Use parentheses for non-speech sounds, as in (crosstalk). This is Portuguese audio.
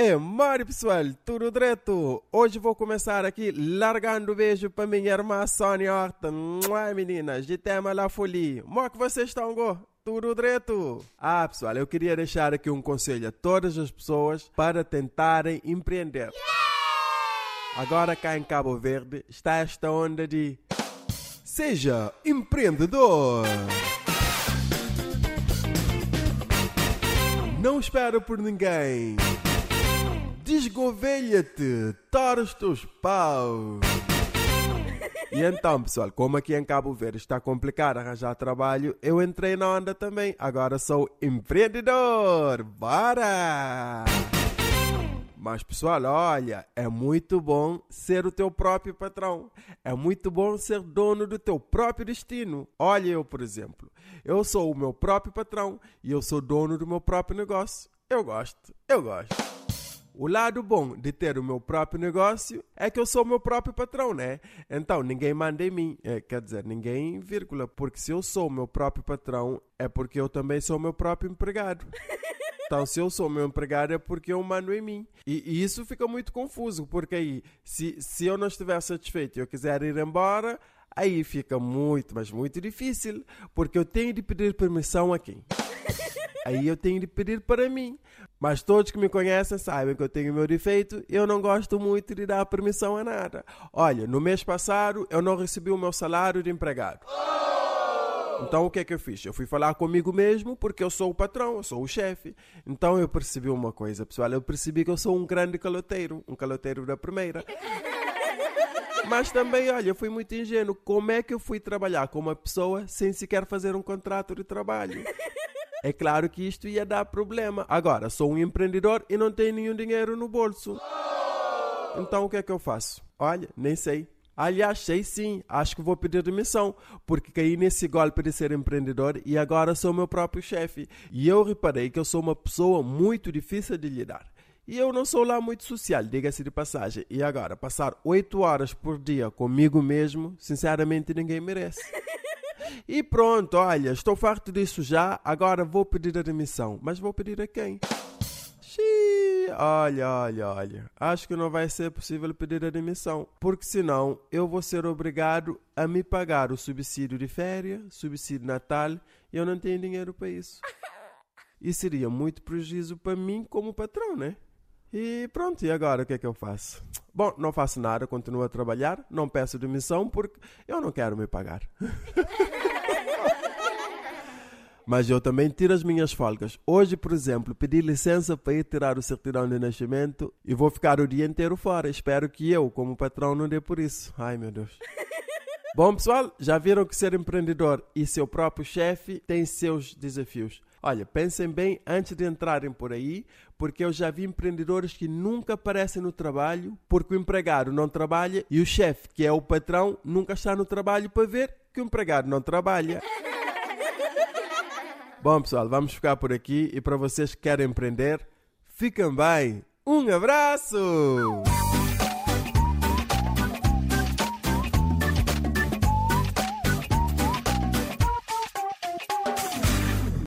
É, Mário pessoal, tudo direto? Hoje vou começar aqui largando beijo para minha irmã Sônia Horta. Mua, meninas, de tema La Folie. Como é que vocês estão, go? Tudo direto? Ah, pessoal, eu queria deixar aqui um conselho a todas as pessoas para tentarem empreender. Agora cá em Cabo Verde está esta onda de Seja empreendedor! Não espera por ninguém! Desgovelha-te, tora os teus paus. E então, pessoal, como aqui em Cabo Verde está complicado arranjar trabalho, eu entrei na onda também. Agora sou empreendedor. Bora! Mas, pessoal, olha, é muito bom ser o teu próprio patrão. É muito bom ser dono do teu próprio destino. Olha, eu, por exemplo, eu sou o meu próprio patrão e eu sou dono do meu próprio negócio. Eu gosto, eu gosto. O lado bom de ter o meu próprio negócio é que eu sou o meu próprio patrão, né? Então ninguém manda em mim. É, quer dizer, ninguém, vírgula. Porque se eu sou o meu próprio patrão, é porque eu também sou o meu próprio empregado. (laughs) Então, se eu sou meu empregado, é porque eu mando em mim. E, e, isso fica muito confuso, porque aí, se, se eu não estiver satisfeito e eu quiser ir embora, aí fica muito, mas muito difícil, porque eu tenho de pedir permissão a quem? (laughs) Aí eu tenho de pedir para mim. Mas todos que me conhecem sabem que eu tenho meu defeito e eu não gosto muito de dar permissão a nada. Olha, no mês passado eu não recebi o meu salário de empregado. Então o que é que eu fiz? Eu fui falar comigo mesmo porque eu sou o patrão, eu sou o chefe. Então eu percebi uma coisa, pessoal. Eu percebi que eu sou um grande caloteiro, um caloteiro da primeira. (laughs) Mas também, olha, eu fui muito ingênuo. Como é que eu fui trabalhar com uma pessoa sem sequer fazer um contrato de trabalho? É claro que isto ia dar problema. Agora, sou um empreendedor e não tenho nenhum dinheiro no bolso. Então o que é que eu faço? Olha, nem sei. Aliás, sei sim, acho que vou pedir demissão, porque caí nesse golpe de ser empreendedor e agora sou meu próprio chefe. E eu reparei que eu sou uma pessoa muito difícil de lidar. E eu não sou lá muito social, diga-se de passagem. E agora, passar oito horas por dia comigo mesmo, sinceramente ninguém merece. E pronto, olha, estou farto disso já, agora vou pedir a demissão. Mas vou pedir a quem? Xiii, olha, olha, olha. Acho que não vai ser possível pedir a demissão, porque senão eu vou ser obrigado a me pagar o subsídio de férias, subsídio Natal, e eu não tenho dinheiro para isso. E seria muito prejuízo para mim como patrão, né? E pronto, e agora o que é que eu faço? Bom, não faço nada, continuo a trabalhar, não peço demissão porque eu não quero me pagar. (laughs) Mas eu também tiro as minhas folgas. Hoje, por exemplo, pedi licença para ir tirar o certidão de nascimento e vou ficar o dia inteiro fora. Espero que eu, como patrão, não dê por isso. Ai, meu Deus. Bom, pessoal, já viram que ser empreendedor e seu próprio chefe tem seus desafios. Olha, pensem bem antes de entrarem por aí, porque eu já vi empreendedores que nunca aparecem no trabalho porque o empregado não trabalha e o chefe, que é o patrão, nunca está no trabalho para ver que o empregado não trabalha. (laughs) Bom, pessoal, vamos ficar por aqui e para vocês que querem empreender, fiquem bem. Um abraço!